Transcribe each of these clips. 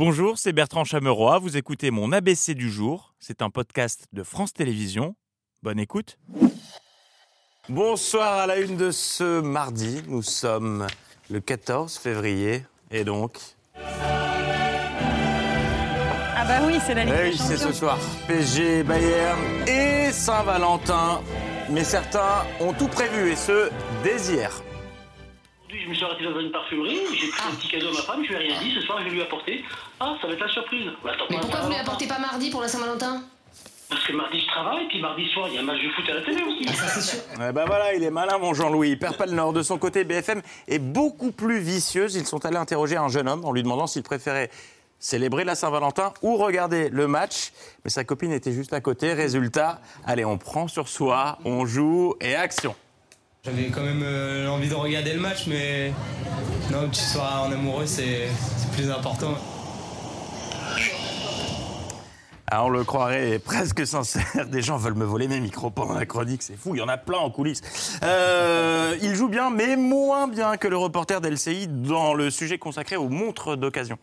Bonjour, c'est Bertrand Chameroy. Vous écoutez mon ABC du jour. C'est un podcast de France Télévisions. Bonne écoute. Bonsoir à la une de ce mardi. Nous sommes le 14 février et donc. Ah bah oui, c'est la Ligue Eh des oui, c'est ce soir. PSG, Bayern et Saint-Valentin. Mais certains ont tout prévu et ce dès hier. Je me suis arrêté dans une parfumerie, j'ai pris un petit cadeau à ma femme, je lui ai rien dit, ce soir je vais lui apporter. Ah, ça va être la surprise. Bah, attends, Mais pas pourquoi vous ne Saint-Valentin. l'apportez pas mardi pour la Saint-Valentin? Parce que mardi je travaille, puis mardi soir il y a un match de foot à la télé aussi. Ça c'est sûr. Eh ben voilà, il est malin, mon Jean-Louis. Il perd pas le nord. De son côté, BFM est beaucoup plus vicieuse. Ils sont allés interroger un jeune homme en lui demandant s'il préférait célébrer la Saint-Valentin ou regarder le match. Mais sa copine était juste à côté. Résultat, allez, on prend sur soi, on joue et action. J'avais quand même euh, envie de regarder le match, mais non, que tu sois en amoureux, c'est c'est plus important. Ah, on le croirait presque sincère. Des gens veulent me voler mes micros pendant la chronique. C'est fou, il y en a plein en coulisses. Euh, il joue bien, mais moins bien que le reporter d'LCI dans le sujet consacré aux montres d'occasion.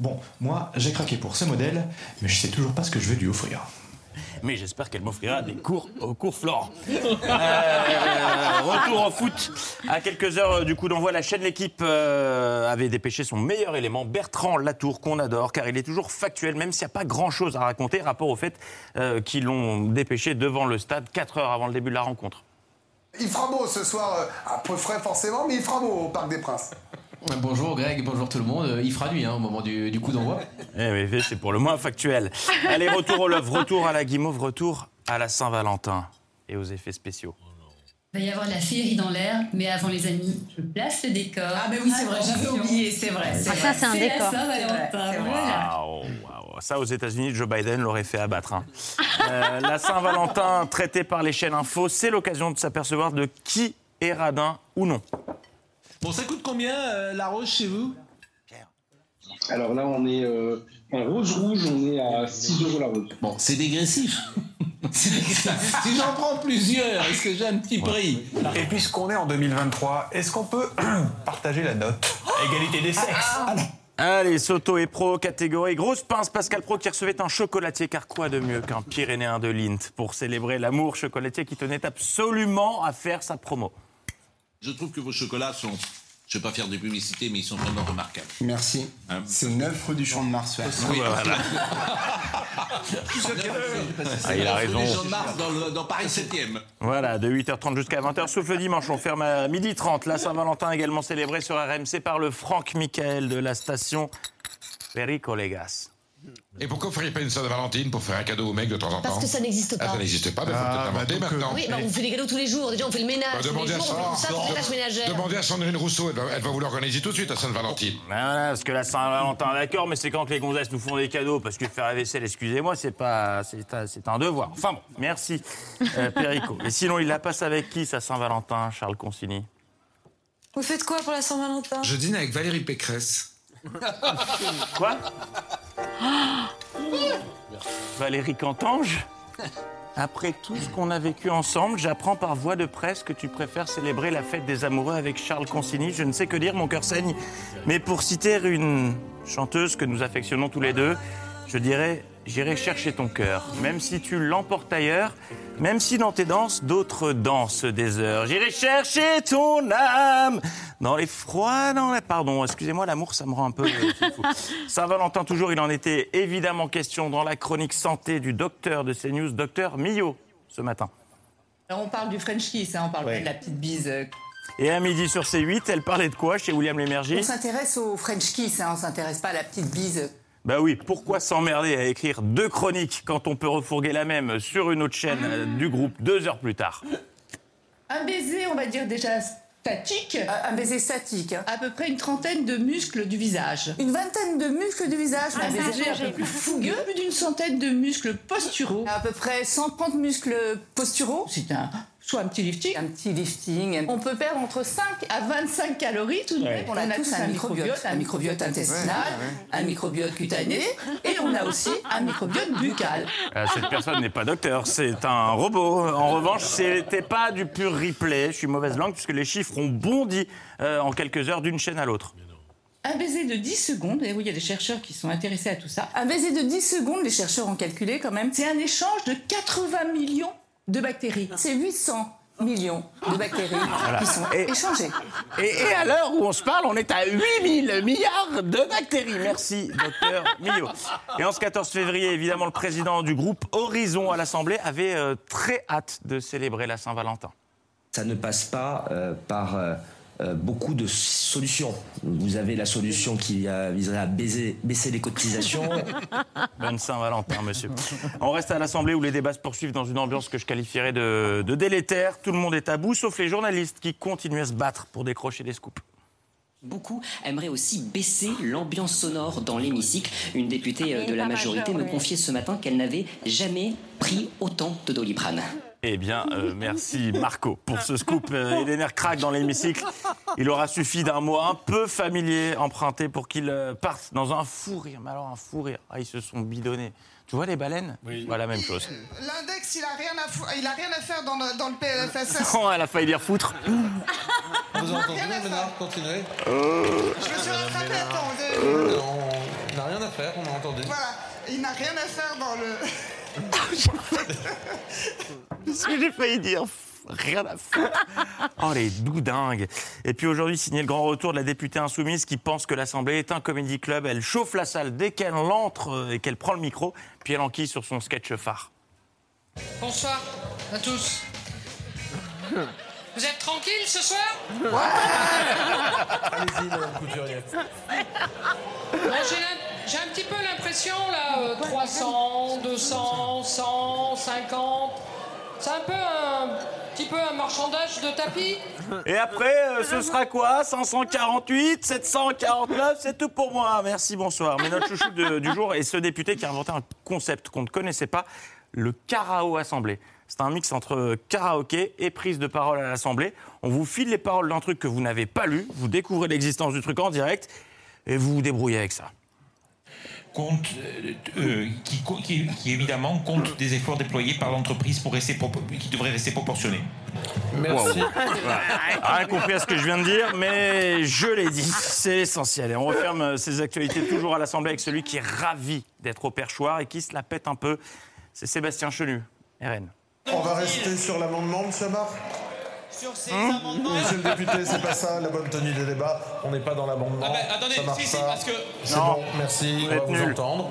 Bon, moi, j'ai craqué pour ce modèle, mais je sais toujours pas ce que je vais lui offrir. Mais j'espère qu'elle m'offrira des cours au cours Florent. Euh, retour au foot. À quelques heures euh, du coup d'envoi, la chaîne L'équipe euh, avait dépêché son meilleur élément, Bertrand Latour, qu'on adore, car il est toujours factuel, même s'il n'y a pas grand-chose à raconter, rapport au fait qu'ils l'ont dépêché devant le stade 4 heures avant le début de la rencontre. Il fera beau ce soir, un peu frais forcément, mais il fera beau au Parc des Princes. Bonjour Greg, bonjour tout le monde. Euh, Il fera nuit hein, au moment du, du coup d'envoi. Eh oui, c'est pour le moins factuel. Allez, retour au Love, retour à la Guimauve, retour à la Saint-Valentin et aux effets spéciaux. Il va y avoir de la féerie dans l'air, mais avant les amis, je place le décor. Ah bah oui, c'est vrai, j'avais oublié, c'est vrai. Ah, ça, c'est un décor. Vrai, vrai. voilà. Waouh, waouh. Ça, aux États-Unis, Joe Biden l'aurait fait abattre. hein. Euh, la Saint-Valentin, traitée par les chaînes info, c'est l'occasion de s'apercevoir de qui est radin ou non. Bon, ça coûte combien euh, la rose chez vous? Alors là, on est euh, en rose rouge, on est à 6 euros la rose. Bon, c'est dégressif. C'est dégressif. si j'en prends plusieurs, est-ce que j'ai un petit prix Et puisqu'on est en 2023, est-ce qu'on peut partager la note? Égalité des sexes Allez, Soto et Pro, catégorie grosse pince, Pascal Pro qui recevait un chocolatier, car quoi de mieux qu'un Pyrénéen de Lint pour célébrer l'amour chocolatier qui tenait absolument à faire sa promo? Je trouve que vos chocolats sont, je ne vais pas faire de publicité, mais ils sont vraiment remarquables. Merci. Hein C'est 9 rue du Champ de Mars. ouais. Oui, Voilà. Ah, il a raison. Gens de Mars dans, le- dans Paris 7e. Voilà, de 8h30 jusqu'à 20h, sauf le dimanche, on ferme à 12h30. La Saint-Valentin également célébrée sur RMC par le Franck Michael de la station Perico Legas. Et pourquoi vous feriez pas une Sainte-Valentine pour faire un cadeau au mec de temps en temps Parce que ça n'existe Ah, pas. ça n'existe pas, mais faut Ah, peut-être bah, euh, maintenant. Oui, bah, on fait des cadeaux tous les jours. Déjà, on fait le ménage. Bah, tous les demandez à jours, on fait ça, tâches ménagères. Demandez à Sandrine Rousseau, elle va, elle va vous l'organiser tout de suite à Sainte-Valentine. Voilà, parce que la Saint-Valentin, d'accord, mais c'est quand que les gonzesses nous font des cadeaux, parce que faire la vaisselle, excusez-moi, c'est pas, c'est un, c'est un devoir. Enfin bon, merci, euh, Perico. Et sinon, il la passe avec qui, sa Saint-Valentin, Charles Consigny? Vous faites quoi pour la Saint-Valentin? Je dîne avec Valérie Pécresse. Quoi Valérie Cantange Après tout ce qu'on a vécu ensemble, j'apprends par voie de presse que tu préfères célébrer la fête des amoureux avec Charles Consigny. Je ne sais que dire, mon cœur saigne. Mais pour citer une chanteuse que nous affectionnons tous les deux, je dirais J'irai chercher ton cœur, même si tu l'emportes ailleurs, même si dans tes danses, d'autres dansent des heures. J'irai chercher ton âme dans les froids, dans les... Pardon, excusez-moi, l'amour, ça me rend un peu... euh, fou. Saint-Valentin, toujours, il en était évidemment question dans la chronique santé du docteur de CNews, docteur Millot, ce matin. Alors, on parle du French kiss, hein, on parle pas de la petite bise. euh. Et à midi sur C8, elle parlait de quoi chez William Lémergie? On s'intéresse au French kiss, hein, on s'intéresse pas à la petite bise. Bah oui, pourquoi s'emmerder à écrire deux chroniques quand on peut refourguer la même sur une autre chaîne euh, du groupe deux heures plus tard? Un baiser, on va dire déjà statique. Un baiser statique. À peu près une trentaine de muscles du visage. Une vingtaine de muscles du visage. Ah, un baiser un peu plus fougueux. Plus d'une centaine de muscles posturaux. À peu près 130 muscles posturaux. C'est un soit un petit lifting. Un petit lifting. On peut perdre entre 5 à 25 calories tout de même. On, a, tous un microbiote, un microbiote intestinal, un microbiote cutané et on a aussi un microbiote buccal. Euh, Cette personne n'est pas docteur, c'est un robot. En revanche, c'était pas du pur replay. Je suis mauvaise langue puisque les chiffres ont bondi euh, en quelques heures d'une chaîne à l'autre. Un baiser de 10 secondes, et oui, il y a des chercheurs qui sont intéressés à tout ça. Un baiser de 10 secondes, les chercheurs ont calculé quand même, c'est un échange de 80 millions de bactéries. C'est 800 millions de bactéries qui sont Et- échangées. Et, et à l'heure où on se parle, on est à 8000 milliards de bactéries. Merci, docteur Millot. Et en ce 14 février, évidemment, le président du groupe Horizon à l'Assemblée avait euh, très hâte de célébrer la Saint-Valentin. Ça ne passe pas euh, par euh, beaucoup de solutions. Vous avez la solution qui euh, viserait à baiser- baisser les cotisations. Bonne Saint-Valentin, monsieur. On reste à l'Assemblée où les débats se poursuivent dans une ambiance que je qualifierais de, de délétère. Tout le monde est à bout, sauf les journalistes qui continuent à se battre pour décrocher des scoops. Beaucoup aimeraient aussi baisser l'ambiance sonore dans l'hémicycle. Une députée euh, de la majorité me confiait ce matin qu'elle n'avait jamais pris autant de doliprane. Eh bien, euh, merci Marco pour ce scoop. Euh, et les nerfs craquent dans l'hémicycle. Il aura suffi d'un mot un peu familier emprunté pour qu'il euh, parte dans un fou rire. Mais alors, un fou rire. Ah, ils se sont bidonnés. Tu vois les baleines? Oui. Voilà, même chose. L'index, il a rien à, fou- il a rien à faire dans le, dans le PLFSS. Oh, elle a failli dire foutre. Vous entendez, Ménard? Continuez. Euh, Je me suis rattrapé, attends. vous avez- On n'a rien à faire, on a entendu. Voilà, il n'a rien à faire dans le... Ce que j'ai failli dire. Rien à foutre. Oh, les doudingues. Et puis aujourd'hui, signé le grand retour de la députée insoumise qui pense que l'Assemblée est un comédie club. Elle chauffe la salle dès qu'elle entre euh, et qu'elle prend le micro, puis elle enquille sur son sketch phare. Bonsoir à tous. Vous êtes tranquille ce soir? Allez-y, madame Couturier. Bon, j'ai J'ai un petit peu l'impression là, euh, 300, 200, 100, 50. C'est un peu un petit peu un marchandage de tapis. Et après, euh, ce sera quoi? 548, 749, c'est tout pour moi. Merci, bonsoir. Mais notre chouchou du jour est ce député qui a inventé un concept qu'on ne connaissait pas, le carao assemblée. C'est un mix entre karaoké et prise de parole à l'Assemblée. On vous file les paroles d'un truc que vous n'avez pas lu, vous découvrez l'existence du truc en direct et vous vous débrouillez avec ça. Compte, euh, euh, qui, co- qui- qui, évidemment compte des efforts déployés par l'entreprise pour rester qui devraient rester proportionnés. Merci. Voilà. Rien compris à ce que je viens de dire, mais je l'ai dit, c'est l'essentiel. Et on referme euh, ces actualités toujours à l'Assemblée avec celui qui est ravi d'être au perchoir et qui se la pète un peu. C'est Sébastien Chenu, RN. On va rester sur l'amendement, monsieur Amar Sur ces Hein amendements. Monsieur le député, c'est pas ça la bonne tenue des débats. On n'est pas dans l'amendement. Ah ben, attendez, ça marche si, si, pas. parce que- C'est Non. bon, merci. Vous on va vous entendre.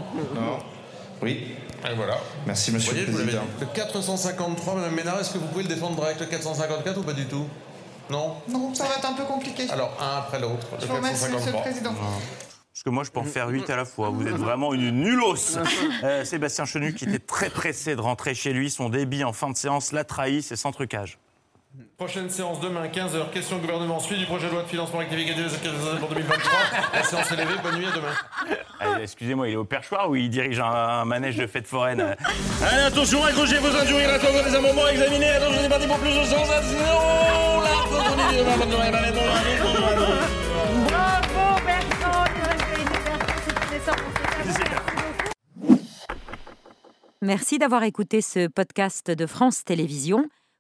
Oui. Et voilà. Merci, monsieur Voyez, le président. dit. Le 453, Mme Ménard, est-ce que vous pouvez le défendre avec le 454 ou pas du tout? Non? Non, ça va être un peu compliqué. Alors, un après l'autre. Je le vous remercie, monsieur le 453. président. Parce que moi, je peux en faire 8 à la fois. Vous êtes vraiment une nulos. Euh, Sébastien Chenu, qui était très pressé de rentrer chez lui, son débit en fin de séance l'a trahi, c'est sans trucage. Prochaine séance demain, 15h. Question au gouvernement. Suite du projet de loi de financement rectificatif pour 2023. La séance est levée. Bonne nuit à demain. Excusez-moi, il est au perchoir ou il dirige un, un manège de fête foraine Allez, attention, accrochez vos ceintures, il reste encore des amendements à examiner. Attention, c'est parti pour plus de sensations. La reconduite Bravo Bertrand, Merci d'avoir écouté ce podcast de France Télévisions.